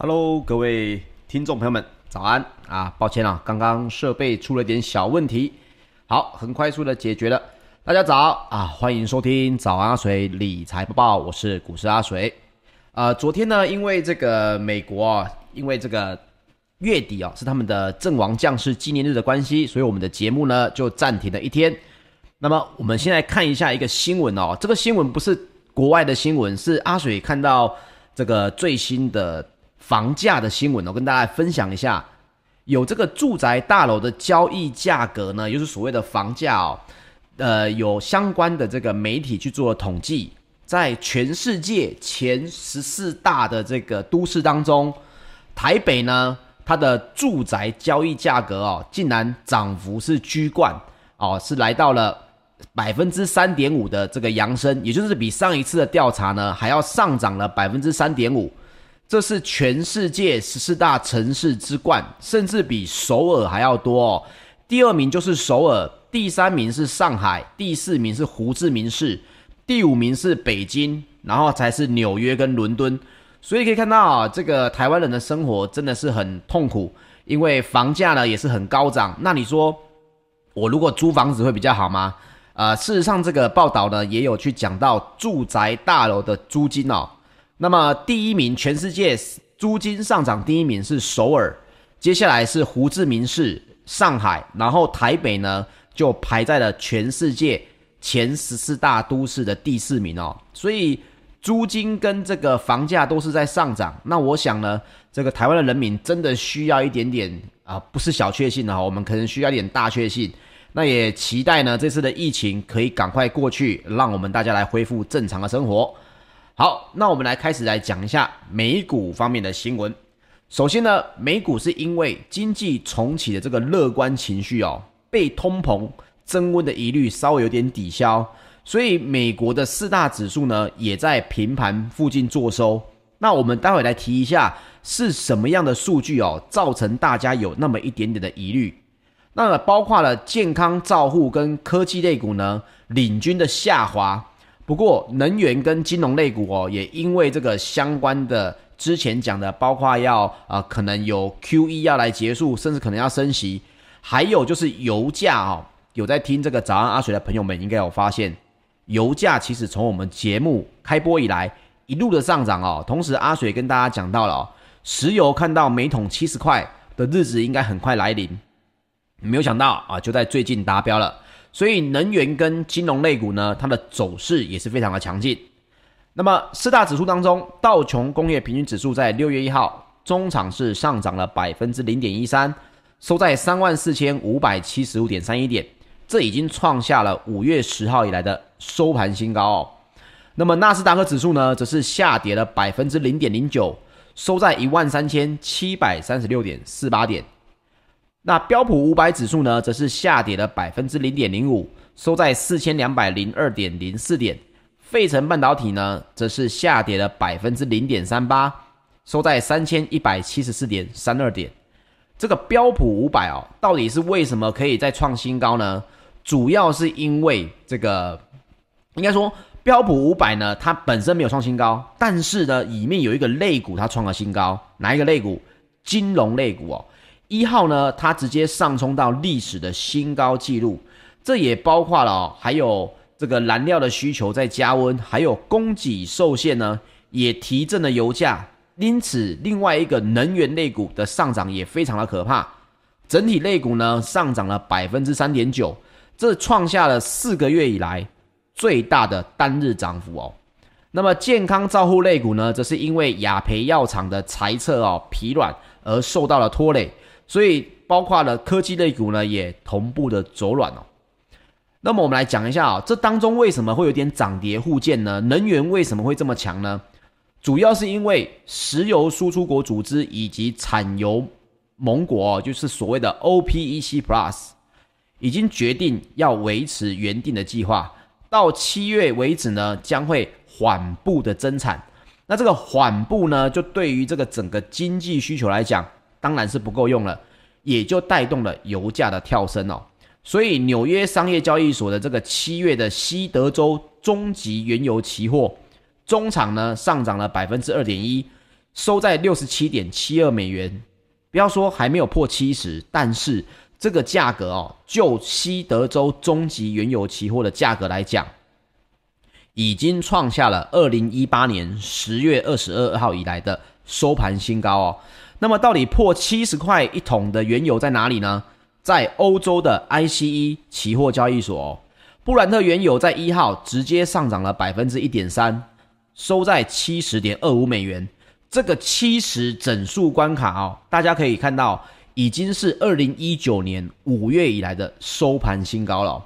Hello，各位听众朋友们，早安啊！抱歉啊，刚刚设备出了点小问题，好，很快速的解决了。大家早啊，欢迎收听早安阿水理财播报，我是股市阿水。呃，昨天呢，因为这个美国啊，因为这个月底啊是他们的阵亡将士纪念日的关系，所以我们的节目呢就暂停了一天。那么我们先来看一下一个新闻哦，这个新闻不是国外的新闻，是阿水看到这个最新的。房价的新闻，我跟大家分享一下，有这个住宅大楼的交易价格呢，就是所谓的房价哦，呃，有相关的这个媒体去做了统计，在全世界前十四大的这个都市当中，台北呢，它的住宅交易价格哦，竟然涨幅是居冠哦，是来到了百分之三点五的这个扬升，也就是比上一次的调查呢还要上涨了百分之三点五。这是全世界十四大城市之冠，甚至比首尔还要多哦。第二名就是首尔，第三名是上海，第四名是胡志明市，第五名是北京，然后才是纽约跟伦敦。所以可以看到啊，这个台湾人的生活真的是很痛苦，因为房价呢也是很高涨。那你说我如果租房子会比较好吗？呃，事实上这个报道呢也有去讲到住宅大楼的租金哦。那么第一名，全世界租金上涨第一名是首尔，接下来是胡志明市、上海，然后台北呢就排在了全世界前十四大都市的第四名哦。所以租金跟这个房价都是在上涨。那我想呢，这个台湾的人民真的需要一点点啊、不是小确幸的哈，我们可能需要一点大确幸。那也期待呢，这次的疫情可以赶快过去，让我们大家来恢复正常的生活。好，那我们来开始来讲一下美股方面的新闻。首先呢，美股是因为经济重启的这个乐观情绪哦，被通膨增温的疑虑稍微有点抵消，所以美国的四大指数呢也在平盘附近作收。那我们待会来提一下是什么样的数据哦，造成大家有那么一点点的疑虑。那包括了健康照护跟科技类股呢，领军的下滑。不过，能源跟金融类股哦，也因为这个相关的之前讲的，包括要啊、可能有 QE 要来结束，甚至可能要升息，还有就是油价哦，有在听这个早安阿水的朋友们应该有发现，油价其实从我们节目开播以来一路的上涨哦。同时，阿水跟大家讲到了哦，石油看到每桶七十块的日子应该很快来临，没有想到啊，就在最近达标了。所以能源跟金融类股呢，它的走势也是非常的强劲。那么四大指数当中，道琼工业平均指数在六月一号中场是上涨了百分之零点一三，收在三万四千五百七十五点三一点，这已经创下了五月十号以来的收盘新高哦。那么纳斯达克指数呢，则是下跌了百分之零点零九，收在一万三千七百三十六点四八点。那标普五百指数呢，则是下跌了百分之零点零五，收在四千两百零二点零四点。费城半导体呢，则是下跌了百分之零点三八，收在三千一百七十四点三二点。这个标普五百哦，到底是为什么可以再创新高呢？主要是因为这个，应该说标普五百呢，它本身没有创新高，但是呢，里面有一个类股它创了新高，哪一个类股？金融类股哦。一号呢，它直接上冲到历史的新高纪录，这也包括了哦，还有这个燃料的需求在加温，还有供给受限呢，也提振了油价。因此，另外一个能源类股的上涨也非常的可怕，整体类股呢上涨了百分之三点九，这创下了四个月以来最大的单日涨幅哦。那么健康照护类股呢，则是因为雅培药厂的财测哦疲软而受到了拖累。所以，包括了科技类股呢，也同步的走软哦。那么，我们来讲一下啊，这当中为什么会有点涨跌互见呢？能源为什么会这么强呢？主要是因为石油输出国组织以及产油盟国，就是所谓的 OPEC Plus，已经决定要维持原定的计划，到七月为止呢，将会缓步的增产。那这个缓步呢，就对于这个整个经济需求来讲，当然是不够用了，也就带动了油价的跳升哦。所以纽约商业交易所的这个七月的西德州中级原油期货中场呢上涨了百分之二点一，收在六十七点七二美元。不要说还没有破七十，但是这个价格哦，就西德州中级原油期货的价格来讲，已经创下了二零一八年十月二十二号以来的收盘新高哦。那么，到底破七十块一桶的原油在哪里呢？在欧洲的 ICE 期货交易所哦，布兰特原油在一号直接上涨了百分之一点三，收在七十点二五美元。这个七十整数关卡哦，大家可以看到，已经是二零一九年五月以来的收盘新高了。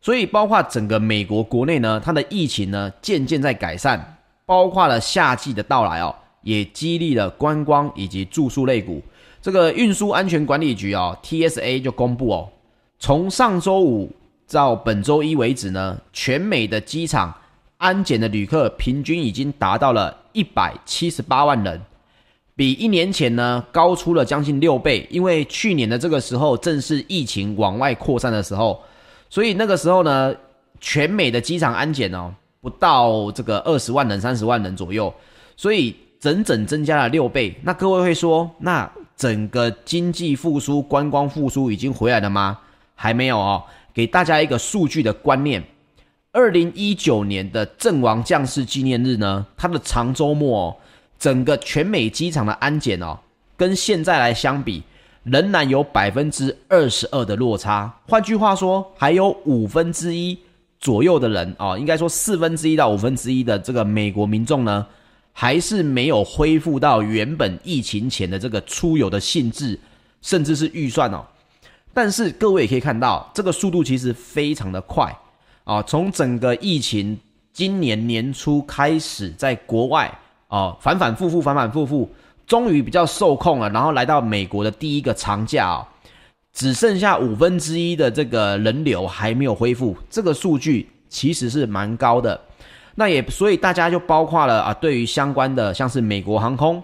所以，包括整个美国国内呢，它的疫情呢渐渐在改善，包括了夏季的到来哦，也激励了观光以及住宿类股。这个运输安全管理局哦，TSA 就公布哦，从上周五到本周一为止呢，全美的机场安检的旅客平均已经达到了。一百七十八万人，比一年前呢高出了将近六倍。因为去年的这个时候正是疫情往外扩散的时候，所以那个时候呢，全美的机场安检哦，不到这个二十万人、三十万人左右，所以整整增加了六倍。那各位会说，那整个经济复苏、观光复苏已经回来了吗？还没有哦。给大家一个数据的观念。二零一九年的阵亡将士纪念日呢，它的长周末哦，整个全美机场的安检哦，跟现在来相比，仍然有百分之二十二的落差。换句话说，还有五分之一左右的人哦，应该说四分之一到五分之一的这个美国民众呢，还是没有恢复到原本疫情前的这个出游的性质，甚至是预算哦。但是各位也可以看到，这个速度其实非常的快。啊，从整个疫情今年年初开始，在国外啊反反复复，反反复复，终于比较受控了。然后来到美国的第一个长假啊，只剩下五分之一的这个人流还没有恢复，这个数据其实是蛮高的。那也所以大家就包括了啊，对于相关的像是美国航空、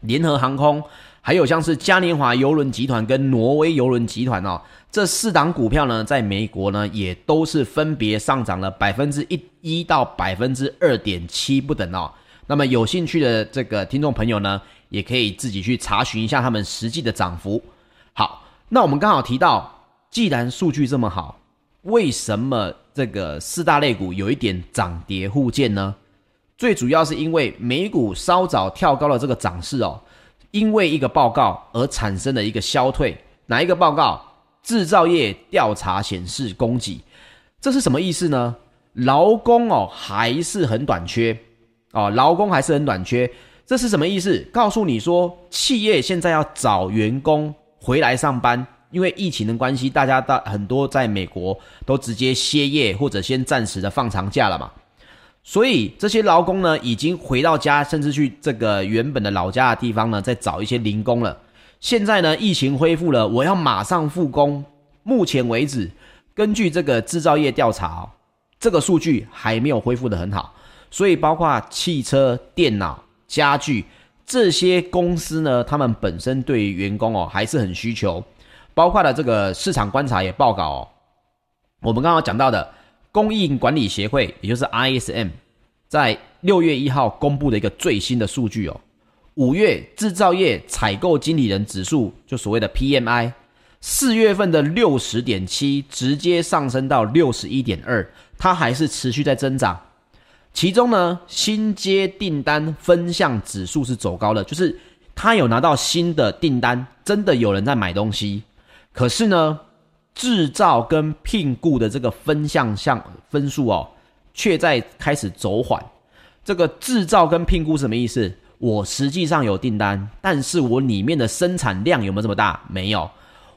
联合航空。还有像是嘉年华邮轮集团跟挪威邮轮集团哦，这四档股票呢，在美国呢也都是分别上涨了百分之一一到百分之二点七不等哦。那么有兴趣的这个听众朋友呢，也可以自己去查询一下他们实际的涨幅。好，那我们刚好提到，既然数据这么好，为什么这个四大类股有一点涨跌互见呢？最主要是因为美股稍早跳高了这个涨势哦。因为一个报告而产生的一个消退，哪一个报告？制造业调查显示供给，这是什么意思呢？劳工哦还是很短缺哦，劳工还是很短缺，这是什么意思？告诉你说，企业现在要找员工回来上班，因为疫情的关系，大家大很多在美国都直接歇业或者先暂时的放长假了嘛。所以这些劳工呢，已经回到家，甚至去这个原本的老家的地方呢，再找一些零工了。现在呢，疫情恢复了，我要马上复工。目前为止，根据这个制造业调查哦，这个数据还没有恢复得很好。所以，包括汽车、电脑、家具这些公司呢，他们本身对于员工哦还是很需求。包括了这个市场观察也报告哦，我们刚刚讲到的。供应管理协会，也就是 ISM，在六月一号公布的一个最新的数据哦，五月制造业采购经理人指数，就所谓的 PMI，四月份的六十点七直接上升到六十一点二，它还是持续在增长。其中呢，新接订单分项指数是走高的，就是他有拿到新的订单，真的有人在买东西，可是呢，制造跟聘雇的这个分项项分数哦，却在开始走缓。这个制造跟聘雇什么意思？我实际上有订单，但是我里面的生产量有没有这么大？没有，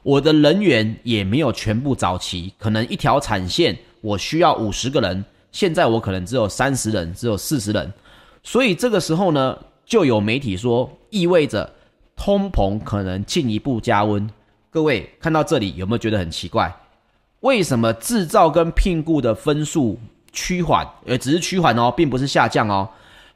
我的人员也没有全部找齐。可能一条产线我需要五十个人，现在我可能只有三十人，只有四十人。所以这个时候呢，就有媒体说，意味着通膨可能进一步加温。各位看到这里有没有觉得很奇怪？为什么制造跟聘雇的分数趋缓？呃，只是趋缓哦，并不是下降哦。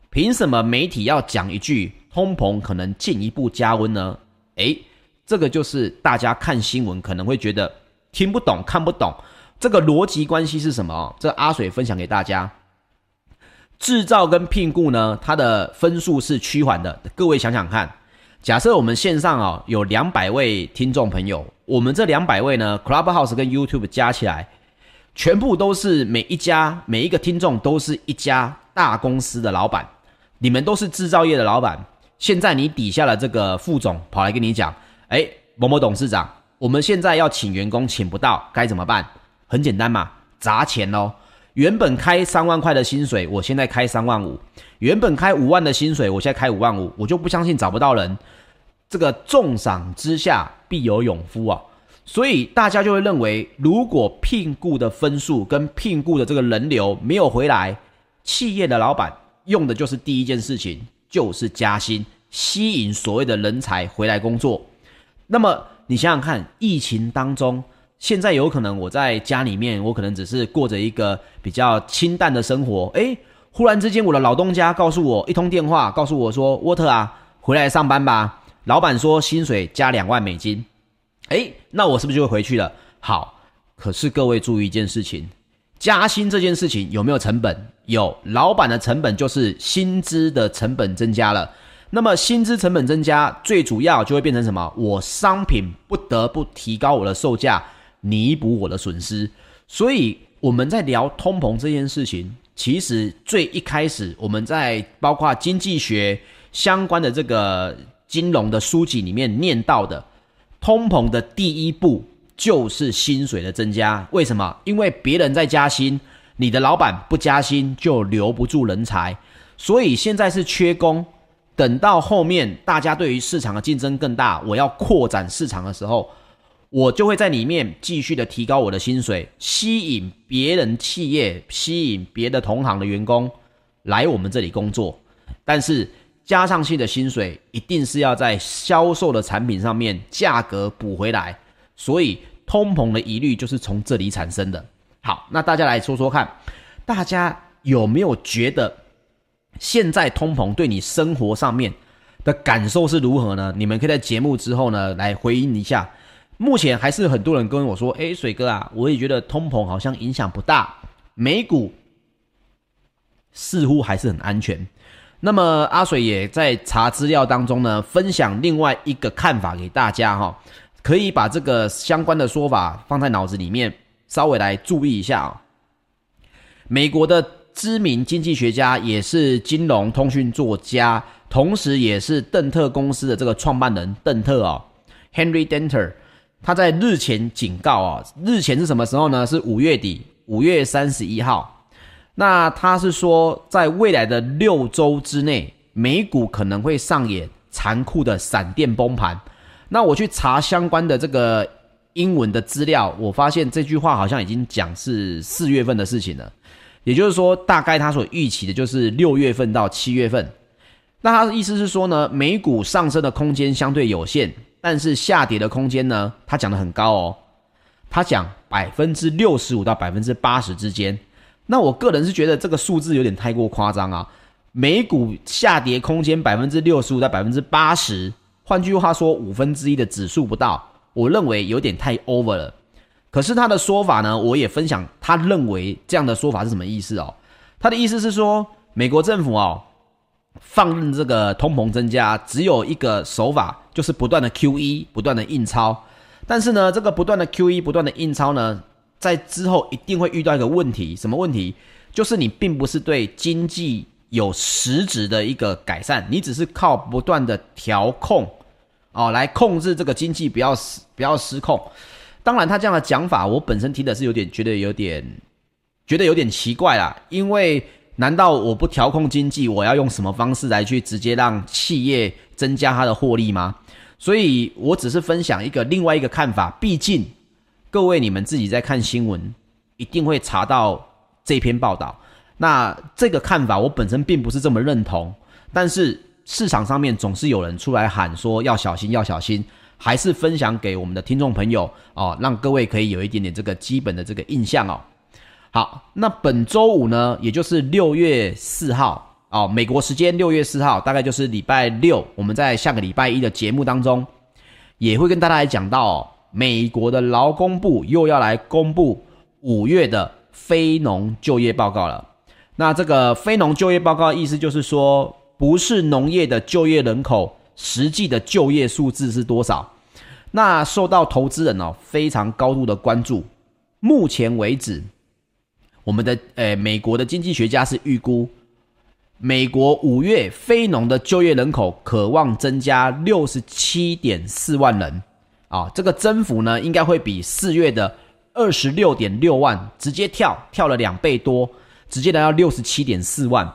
凭什么媒体要讲一句通膨可能进一步加温呢？诶，这个就是大家看新闻可能会觉得听不懂、看不懂，这个逻辑关系是什么？这阿水分享给大家。制造跟聘雇呢，它的分数是趋缓的。各位想想看，假设我们线上啊、哦、有两百位听众朋友，我们这两百位呢，Clubhouse 跟 YouTube 加起来，全部都是每一家每一个听众都是一家大公司的老板，你们都是制造业的老板。现在你底下的这个副总跑来跟你讲，哎，某某董事长，我们现在要请员工请不到，该怎么办？很简单嘛，砸钱喽。原本开三万块的薪水，我现在开三万五；原本开五万的薪水，我现在开五万五。我就不相信找不到人。这个重赏之下必有勇夫啊！所以大家就会认为，如果聘雇的分数跟聘雇的这个人流没有回来，企业的老板用的就是第一件事情，就是加薪，吸引所谓的人才回来工作。那么你想想看，疫情当中。现在有可能我在家里面，我可能只是过着一个比较清淡的生活。诶，忽然之间我的老东家告诉我一通电话，告诉我说：“沃特啊，回来上班吧。”老板说薪水加两万美金。诶，那我是不是就会回去了？好，可是各位注意一件事情，加薪这件事情有没有成本？有，老板的成本就是薪资的成本增加了。那么薪资成本增加，最主要就会变成什么？我商品不得不提高我的售价。弥补我的损失，所以我们在聊通膨这件事情，其实最一开始我们在包括经济学相关的这个金融的书籍里面念到的，通膨的第一步就是薪水的增加。为什么？因为别人在加薪，你的老板不加薪就留不住人才，所以现在是缺工。等到后面大家对于市场的竞争更大，我要扩展市场的时候。我就会在里面继续的提高我的薪水，吸引别人企业、吸引别的同行的员工来我们这里工作。但是加上去的薪水一定是要在销售的产品上面价格补回来，所以通膨的疑虑就是从这里产生的。好，那大家来说说看，大家有没有觉得现在通膨对你生活上面的感受是如何呢？你们可以在节目之后呢来回应一下。目前还是很多人跟我说：“诶，水哥啊，我也觉得通膨好像影响不大，美股似乎还是很安全。”那么阿水也在查资料当中呢，分享另外一个看法给大家哈，可以把这个相关的说法放在脑子里面，稍微来注意一下啊。美国的知名经济学家，也是金融通讯作家，同时也是邓特公司的这个创办人邓特哦，Henry Denter。他在日前警告啊，日前是什么时候呢？是五月底，五月三十一号。那他是说，在未来的六周之内，美股可能会上演残酷的闪电崩盘。那我去查相关的这个英文的资料，我发现这句话好像已经讲是四月份的事情了。也就是说，大概他所预期的就是六月份到七月份。那他的意思是说呢，美股上升的空间相对有限。但是下跌的空间呢？他讲得很高哦，他讲百分之六十五到百分之八十之间。那我个人是觉得这个数字有点太过夸张啊。美股下跌空间百分之六十五到百分之八十，换句话说，五分之一的指数不到，我认为有点太 over 了。可是他的说法呢，我也分享他认为这样的说法是什么意思哦？他的意思是说，美国政府哦。放任这个通膨增加，只有一个手法，就是不断的 QE，不断的印钞。但是呢，这个不断的 QE，不断的印钞呢，在之后一定会遇到一个问题，什么问题？就是你并不是对经济有实质的一个改善，你只是靠不断的调控，哦，来控制这个经济不要失不要失控。当然，他这样的讲法，我本身听的是有点觉得有点觉得有点奇怪啦，因为。难道我不调控经济，我要用什么方式来去直接让企业增加它的获利吗？所以我只是分享一个另外一个看法。毕竟各位你们自己在看新闻，一定会查到这篇报道。那这个看法我本身并不是这么认同，但是市场上面总是有人出来喊说要小心，要小心，还是分享给我们的听众朋友哦，让各位可以有一点点这个基本的这个印象哦。好，那本周五呢，也就是六月四号哦，美国时间六月四号，大概就是礼拜六。我们在下个礼拜一的节目当中，也会跟大家来讲到哦，美国的劳工部又要来公布五月的非农就业报告了。那这个非农就业报告意思就是说，不是农业的就业人口实际的就业数字是多少？那受到投资人哦非常高度的关注。目前为止，我们的诶美国的经济学家是预估，美国五月非农的就业人口可望增加六十七点四万人啊，这个增幅呢应该会比四月的二十六点六万直接跳跳了两倍多，直接来到六十七点四万。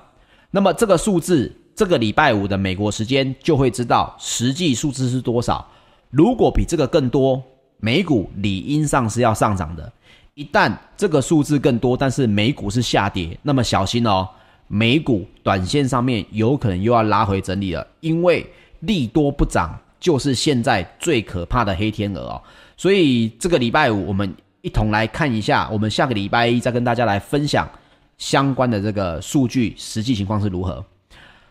那么这个数字，这个礼拜五的美国时间就会知道实际数字是多少。如果比这个更多，美股理应上是要上涨的。一旦这个数字更多，但是美股是下跌，那么小心哦，美股短线上面有可能又要拉回整理了，因为利多不涨就是现在最可怕的黑天鹅哦。所以这个礼拜五我们一同来看一下，我们下个礼拜一再跟大家来分享相关的这个数据实际情况是如何。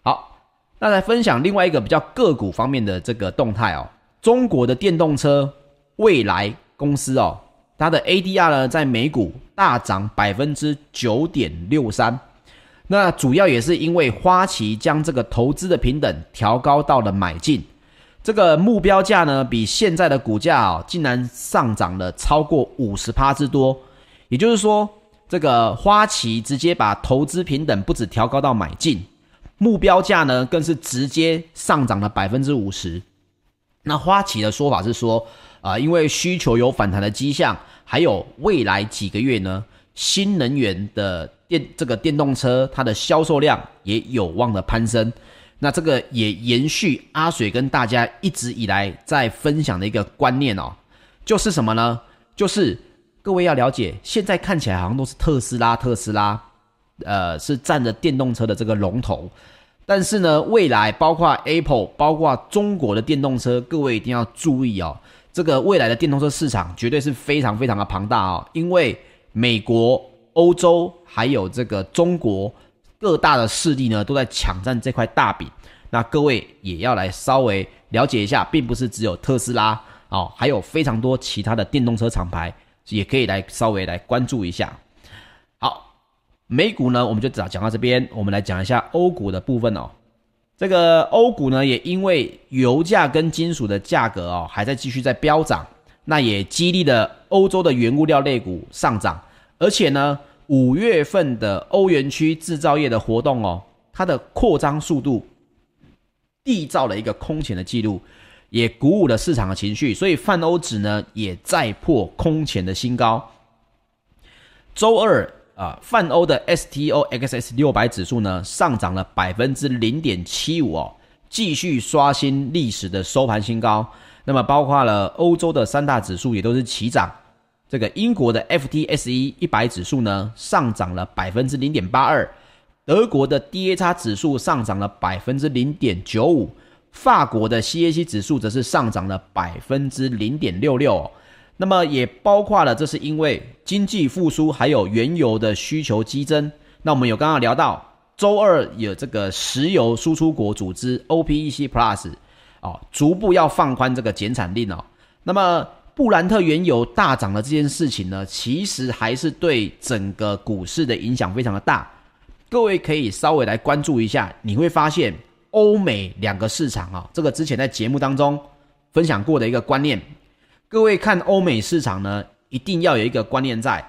好，那来分享另外一个比较个股方面的这个动态哦，中国的电动车未来公司哦。它的 ADR 呢，在美股大涨百分之九点六三，那主要也是因为花旗将这个投资的平等调高到了买进，这个目标价呢，比现在的股价啊，竟然上涨了超过五十趴之多。也就是说，这个花旗直接把投资平等不止调高到买进，目标价呢，更是直接上涨了百分之五十。那花旗的说法是说，啊、因为需求有反弹的迹象。还有未来几个月呢，新能源的电这个电动车，它的销售量也有望的攀升。那这个也延续阿水跟大家一直以来在分享的一个观念哦，就是什么呢？就是各位要了解，现在看起来好像都是特斯拉，特斯拉，呃，是占着电动车的这个龙头。但是呢，未来包括 Apple，包括中国的电动车，各位一定要注意哦。这个未来的电动车市场绝对是非常非常的庞大哦，因为美国、欧洲还有这个中国各大的势力呢，都在抢占这块大饼。那各位也要来稍微了解一下，并不是只有特斯拉哦，还有非常多其他的电动车厂牌，也可以来稍微来关注一下。好，美股呢，我们就讲讲到这边，我们来讲一下欧股的部分哦。这个欧股呢，也因为油价跟金属的价格哦，还在继续在飙涨，那也激励了欧洲的原物料类股上涨。而且呢，五月份的欧元区制造业的活动哦，它的扩张速度缔造了一个空前的记录，也鼓舞了市场的情绪，所以泛欧指呢也再破空前的新高。周二。啊，泛欧的 STOXX 六百指数呢，上涨了百分之零点七五哦，继续刷新历史的收盘新高。那么，包括了欧洲的三大指数也都是齐涨。这个英国的 FTSE 一百指数呢，上涨了百分之零点八二；德国的 DAX 指数上涨了百分之零点九五；法国的 CAC 指数则是上涨了百分之零点六六。那么也包括了，这是因为经济复苏，还有原油的需求激增。那我们有刚刚聊到，周二有这个石油输出国组织 OPEC Plus 哦，逐步要放宽这个减产令哦。那么布兰特原油大涨的这件事情呢，其实还是对整个股市的影响非常的大。各位可以稍微来关注一下，你会发现欧美两个市场啊，这个之前在节目当中分享过的一个观念。各位看欧美市场呢，一定要有一个观念在，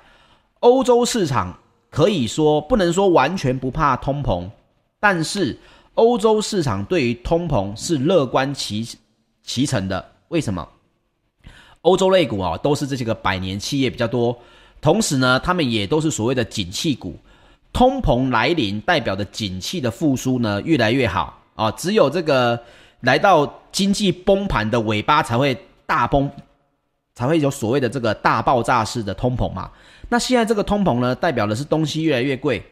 欧洲市场可以说不能说完全不怕通膨，但是欧洲市场对于通膨是乐观其其成的。为什么？欧洲类股啊，都是这些个百年企业比较多，同时呢，他们也都是所谓的景气股，通膨来临代表的景气的复苏呢越来越好啊，只有这个来到经济崩盘的尾巴才会大崩。才会有所谓的这个大爆炸式的通膨嘛。那现在这个通膨呢，代表的是东西越来越贵，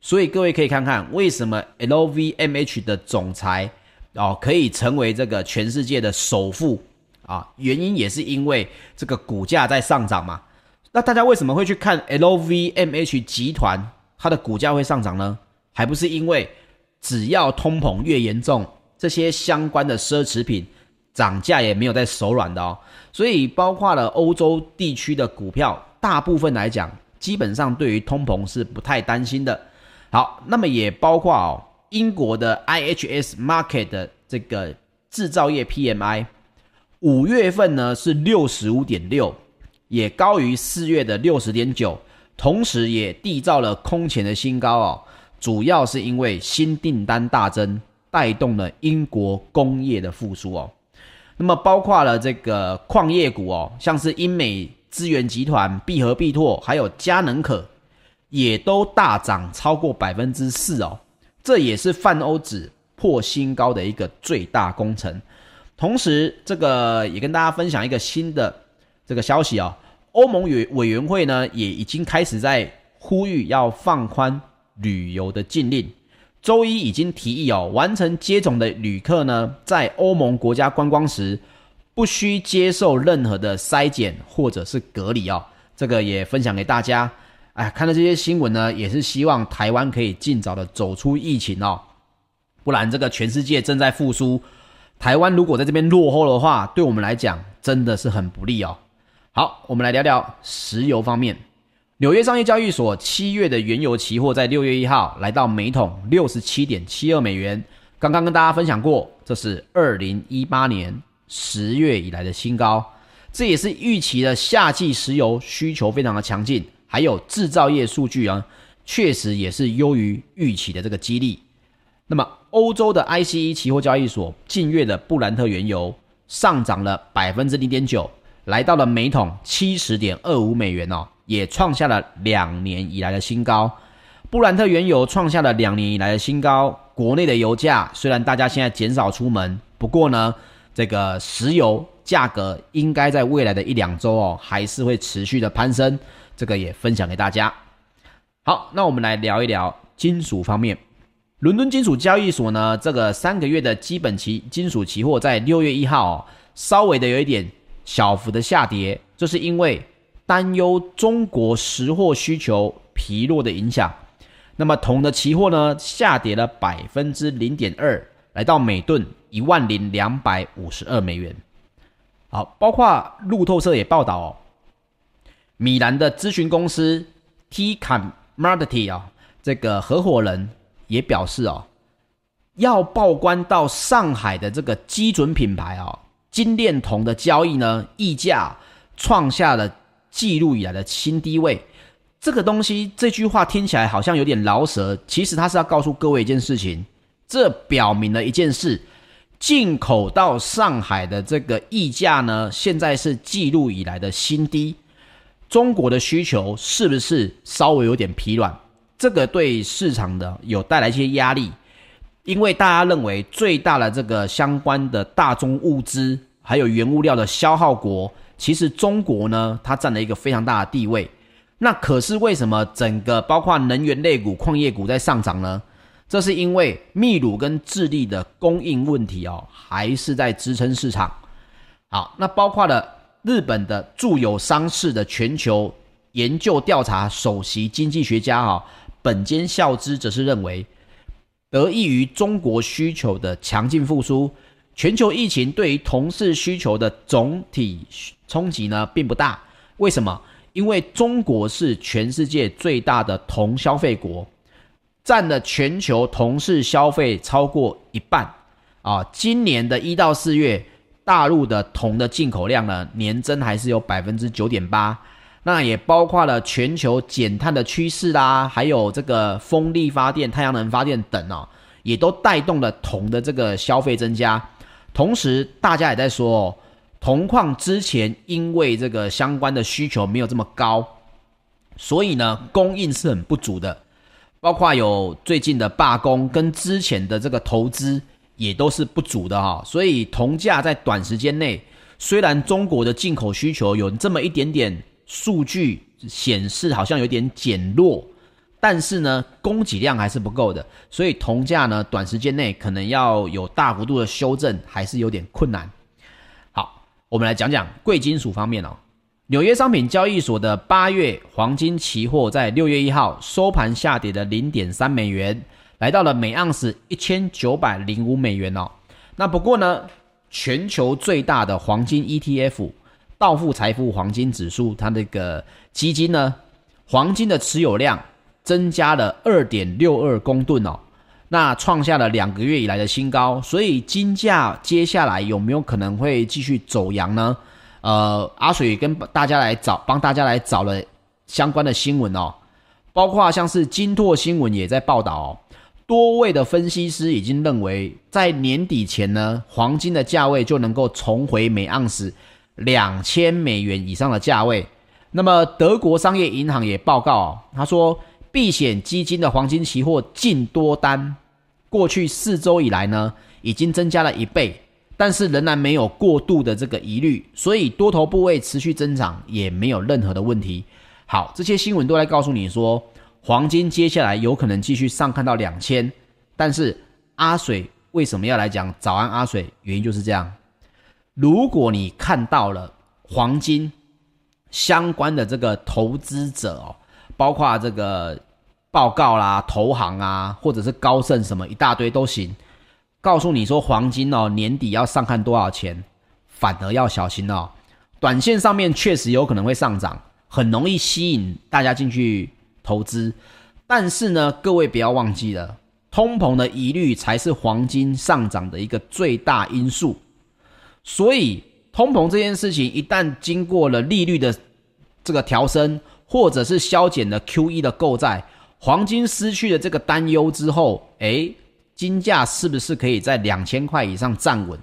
所以各位可以看看为什么 LVMH 的总裁哦可以成为这个全世界的首富啊？原因也是因为这个股价在上涨嘛。那大家为什么会去看 LVMH 集团它的股价会上涨呢？还不是因为只要通膨越严重，这些相关的奢侈品涨价也没有在手软的哦。所以，包括了欧洲地区的股票，大部分来讲，基本上对于通膨是不太担心的。好，那么也包括哦，英国的 IHS Market 的这个制造业 PMI，五月份呢是六十五点六，也高于四月的六十点九，同时也缔造了空前的新高哦。主要是因为新订单大增，带动了英国工业的复苏哦。那么包括了这个矿业股哦，像是英美资源集团、必和必拓，还有嘉能可，也都大涨超过百分之四哦。这也是泛欧指破新高的一个最大功臣。同时，这个也跟大家分享一个新的这个消息哦，欧盟委委员会呢也已经开始在呼吁要放宽旅游的禁令。周一已经提议哦，完成接种的旅客呢，在欧盟国家观光时，不需接受任何的筛检或者是隔离哦。这个也分享给大家。哎，看到这些新闻呢，也是希望台湾可以尽早的走出疫情哦，不然这个全世界正在复苏，台湾如果在这边落后的话，对我们来讲真的是很不利哦。好，我们来聊聊石油方面。纽约商业交易所七月的原油期货在六月一号来到每桶六十七点七二美元。刚刚跟大家分享过，这是二零一八年十月以来的新高。这也是预期的夏季石油需求非常的强劲，还有制造业数据啊，确实也是优于预期的这个激励。那么，欧洲的 ICE 期货交易所近月的布兰特原油上涨了百分之零点九，来到了每桶七十点二五美元哦。也创下了两年以来的新高，布兰特原油创下了两年以来的新高。国内的油价虽然大家现在减少出门，不过呢，这个石油价格应该在未来的一两周哦，还是会持续的攀升。这个也分享给大家。好，那我们来聊一聊金属方面。伦敦金属交易所呢，这个三个月的基本期金属期货在六月一号哦，稍微的有一点小幅的下跌，这是因为。担忧中国实货需求疲弱的影响，那么铜的期货呢，下跌了百分之零点二，来到每吨一万零两百五十二美元。好，包括路透社也报道哦，米兰的咨询公司 T Commodity 啊，这个合伙人也表示哦，要报关到上海的这个基准品牌啊，金链铜的交易呢，溢价创下了。记录以来的新低位，这个东西这句话听起来好像有点饶舌，其实它是要告诉各位一件事情，这表明了一件事：进口到上海的这个溢价呢，现在是记录以来的新低。中国的需求是不是稍微有点疲软？这个对市场的有带来一些压力，因为大家认为最大的这个相关的大宗物资还有原物料的消耗国。其实中国呢，它占了一个非常大的地位。那可是为什么整个包括能源类股、矿业股在上涨呢？这是因为秘鲁跟智利的供应问题哦，还是在支撑市场。好，那包括了日本的住友商事的全球研究调查首席经济学家哈本间孝之则是认为，得益于中国需求的强劲复苏。全球疫情对于铜市需求的总体冲击呢，并不大。为什么？因为中国是全世界最大的铜消费国，占了全球铜市消费超过一半。啊，今年的一到四月，大陆的铜的进口量呢，年增还是有百分之九点八。那也包括了全球减碳的趋势啦，还有这个风力发电、太阳能发电等哦，也都带动了铜的这个消费增加。同时，大家也在说哦，铜矿之前因为这个相关的需求没有这么高，所以呢，供应是很不足的。包括有最近的罢工跟之前的这个投资也都是不足的哈。所以铜价在短时间内，虽然中国的进口需求有这么一点点数据显示好像有点减弱。但是呢，供给量还是不够的，所以铜价呢，短时间内可能要有大幅度的修正，还是有点困难。好，我们来讲讲贵金属方面哦。纽约商品交易所的八月黄金期货在六月一号收盘下跌了零点三美元，来到了每盎司一千九百零五美元哦。那不过呢，全球最大的黄金 ETF 道富财富黄金指数，它那个基金呢，黄金的持有量。增加了二点六二公吨哦，那创下了两个月以来的新高。所以金价接下来有没有可能会继续走阳呢？呃，阿水跟大家来找，帮大家来找了相关的新闻哦，包括像是金拓新闻也在报道哦，多位的分析师已经认为，在年底前呢，黄金的价位就能够重回每盎司两千美元以上的价位。那么德国商业银行也报告哦，他说，避险基金的黄金期货净多单，过去四周以来呢，已经增加了一倍。但是仍然没有过度的这个疑虑，所以多头部位持续增长也没有任何的问题。好，这些新闻都来告诉你说，黄金接下来有可能继续上看到两千。但是阿水为什么要来讲早安阿水？原因就是这样。如果你看到了黄金相关的这个投资者哦，包括这个报告啦、投行啊，或者是高盛什么一大堆都行。告诉你说黄金哦，年底要上看多少钱，反而要小心哦。短线上面确实有可能会上涨，很容易吸引大家进去投资。但是呢，各位不要忘记了，通膨的疑虑才是黄金上涨的一个最大因素。所以，通膨这件事情一旦经过了利率的这个调升，或者是削减了 QE 的购债，黄金失去了这个担忧之后，诶。金价是不是可以在两千块以上站稳？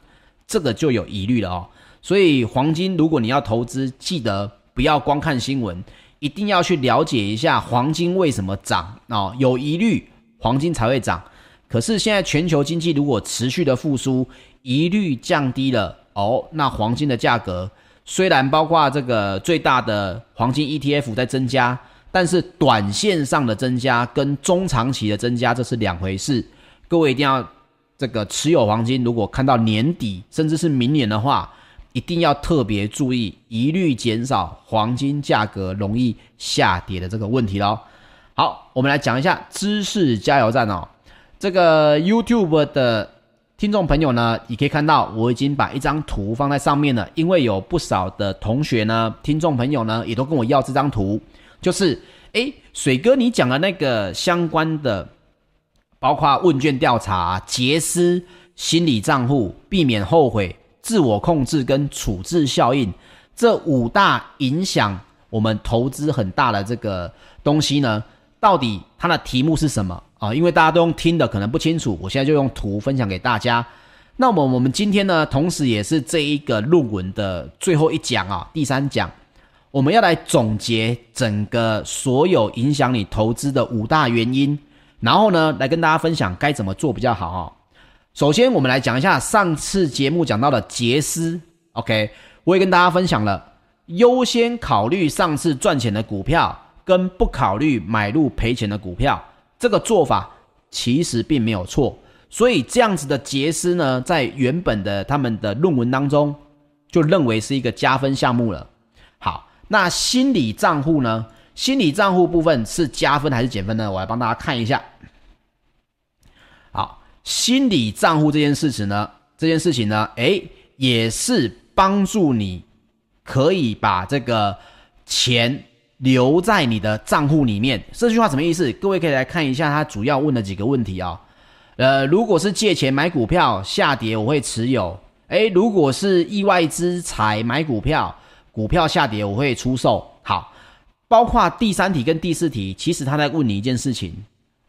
这个就有疑虑了哦。所以黄金，如果你要投资，记得不要光看新闻，一定要去了解一下黄金为什么涨哦。有疑虑，黄金才会涨。可是现在全球经济如果持续的复苏，疑虑降低了哦，那黄金的价格虽然包括这个最大的黄金 ETF 在增加，但是短线上的增加跟中长期的增加，这是两回事。各位一定要这个持有黄金，如果看到年底甚至是明年的话，一定要特别注意，一律减少黄金价格容易下跌的这个问题喽。好，我们来讲一下知识加油站哦。这个 YouTube 的听众朋友呢，你可以看到我已经把一张图放在上面了，因为有不少的同学呢、听众朋友呢，也都跟我要这张图，就是诶，水哥你讲的那个相关的。包括问卷调查、结丝、心理账户、避免后悔、自我控制跟处置效应这五大影响我们投资很大的这个东西呢，到底它的题目是什么啊？因为大家都用听的可能不清楚，我现在就用图分享给大家。那么我们今天呢，同时也是这一个论文的最后一讲啊，第三讲，我们要来总结整个所有影响你投资的五大原因。然后呢，来跟大家分享该怎么做比较好哦。首先，我们来讲一下上次节目讲到的杰斯。OK，我也跟大家分享了优先考虑上次赚钱的股票，跟不考虑买入赔钱的股票，这个做法其实并没有错。所以这样子的杰斯呢，在原本的他们的论文当中，就认为是一个加分项目了。好，那心理账户呢？心理账户部分是加分还是减分呢？我来帮大家看一下。好，心理账户这件事情呢，这件事情呢，诶，也是帮助你可以把这个钱留在你的账户里面。这句话什么意思？各位可以来看一下，他主要问的几个问题啊、哦。呃，如果是借钱买股票下跌，我会持有。诶，如果是意外之财买股票，股票下跌，我会出售。好，包括第三题跟第四题，其实他在问你一件事情。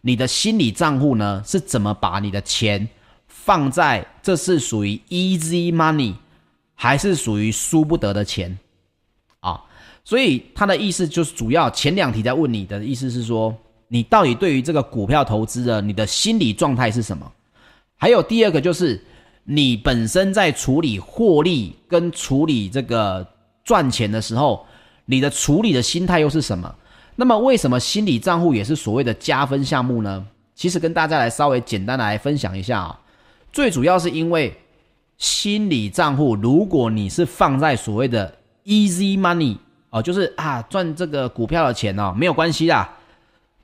你的心理账户呢，是怎么把你的钱放在？这是属于 easy money，还是属于输不得的钱？所以他的意思就是，主要前两题在问你的意思是说，你到底对于这个股票投资的你的心理状态是什么？还有第二个就是，你本身在处理获利跟处理这个赚钱的时候，你的处理的心态又是什么？那么，为什么心理账户也是所谓的加分项目呢？其实跟大家来稍微简单的来分享一下啊。最主要是因为心理账户，如果你是放在所谓的 easy money 哦，就是啊赚这个股票的钱哦，没有关系啦，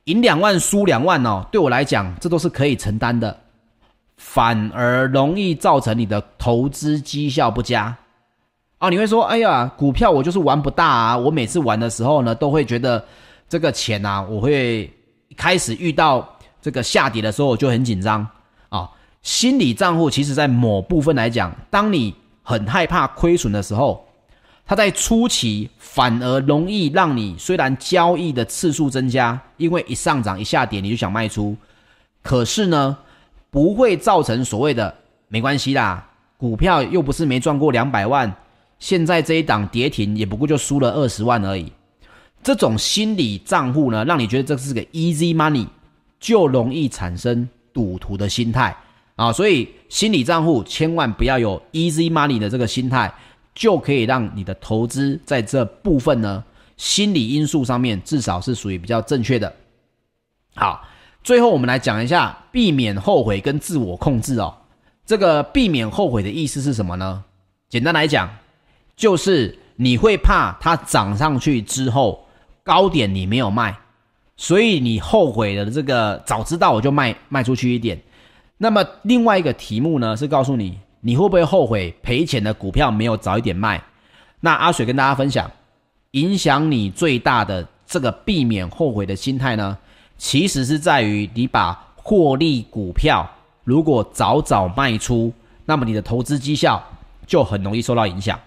赢两万输两万哦，对我来讲这都是可以承担的，反而容易造成你的投资绩效不佳啊。你会说，哎呀，股票我就是玩不大啊，我每次玩的时候呢，都会觉得。这个钱呐、啊，我会开始遇到这个下跌的时候我就很紧张啊。心理账户其实在某部分来讲，当你很害怕亏损的时候，它在初期反而容易让你虽然交易的次数增加，因为一上涨一下跌你就想卖出，可是呢，不会造成所谓的没关系啦，股票又不是没赚过两百万，现在这一档跌停也不过就输了二十万而已。这种心理账户呢，让你觉得这是个 easy money，就容易产生赌徒的心态啊。所以心理账户千万不要有 easy money 的这个心态，就可以让你的投资在这部分呢，心理因素上面至少是属于比较正确的。好，最后我们来讲一下避免后悔跟自我控制哦。这个避免后悔的意思是什么呢？简单来讲，就是你会怕它涨上去之后。高点你没有卖，所以你后悔的。这个早知道我就卖卖出去一点。那么另外一个题目呢，是告诉你你会不会后悔赔钱的股票没有早一点卖？那阿水跟大家分享，影响你最大的这个避免后悔的心态呢，其实是在于你把获利股票如果早早卖出，那么你的投资绩效就很容易受到影响。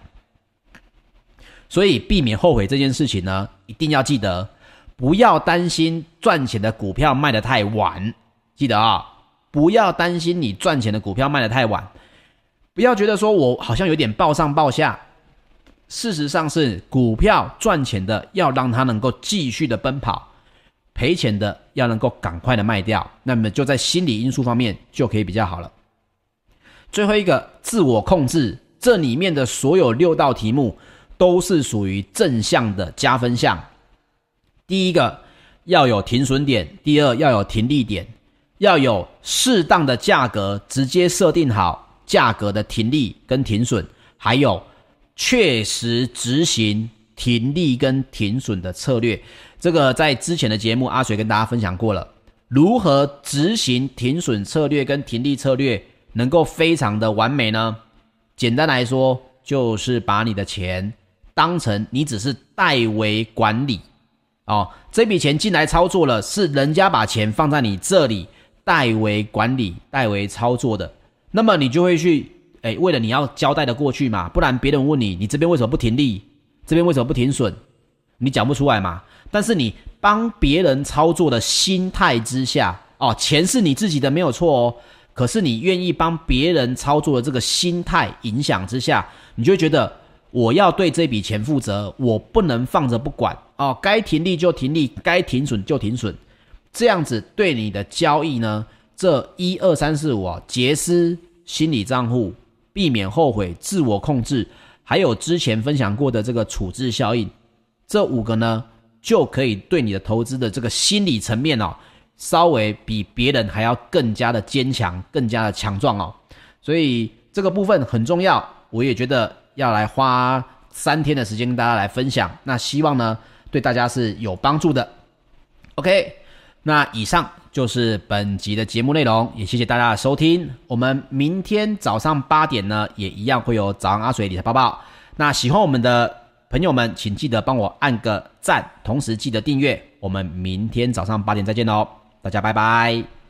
所以避免后悔这件事情呢，一定要记得，不要担心赚钱的股票卖得太晚。记得啊，不要担心你赚钱的股票卖得太晚，不要觉得说我好像有点抱上抱下。事实上是股票赚钱的要让它能够继续的奔跑，赔钱的要能够赶快的卖掉。那么就在心理因素方面就可以比较好了。最后一个自我控制，这里面的所有六道题目。都是属于正向的加分项。第一个要有停损点，第二要有停利点，要有适当的价格，直接设定好价格的停利跟停损，还有确实执行停利跟停损的策略。这个在之前的节目阿水跟大家分享过了，如何执行停损策略跟停利策略能够非常的完美呢？简单来说，就是把你的钱。当成你只是代为管理哦，这笔钱进来操作了，是人家把钱放在你这里代为管理、代为操作的，那么你就会去，诶，为了你要交代的过去嘛，不然别人问你，你这边为什么不停利？这边为什么不停损？你讲不出来嘛。但是你帮别人操作的心态之下，哦，钱是你自己的没有错哦，可是你愿意帮别人操作的这个心态影响之下，你就会觉得。我要对这笔钱负责，我不能放着不管哦。该停利就停利，该停损就停损，这样子对你的交易呢，这一二三四五啊，杰斯心理账户，避免后悔，自我控制，还有之前分享过的这个处置效应，这五个呢，就可以对你的投资的这个心理层面哦，稍微比别人还要更加的坚强，更加的强壮哦。所以这个部分很重要，我也觉得。要来花三天的时间跟大家来分享，那希望呢，对大家是有帮助的。OK，那以上就是本集的节目内容，也谢谢大家的收听。我们明天早上八点呢，也一样会有早安阿水理财报报。那喜欢我们的朋友们，请记得帮我按个赞，同时记得订阅。我们明天早上八点再见喽，大家拜拜。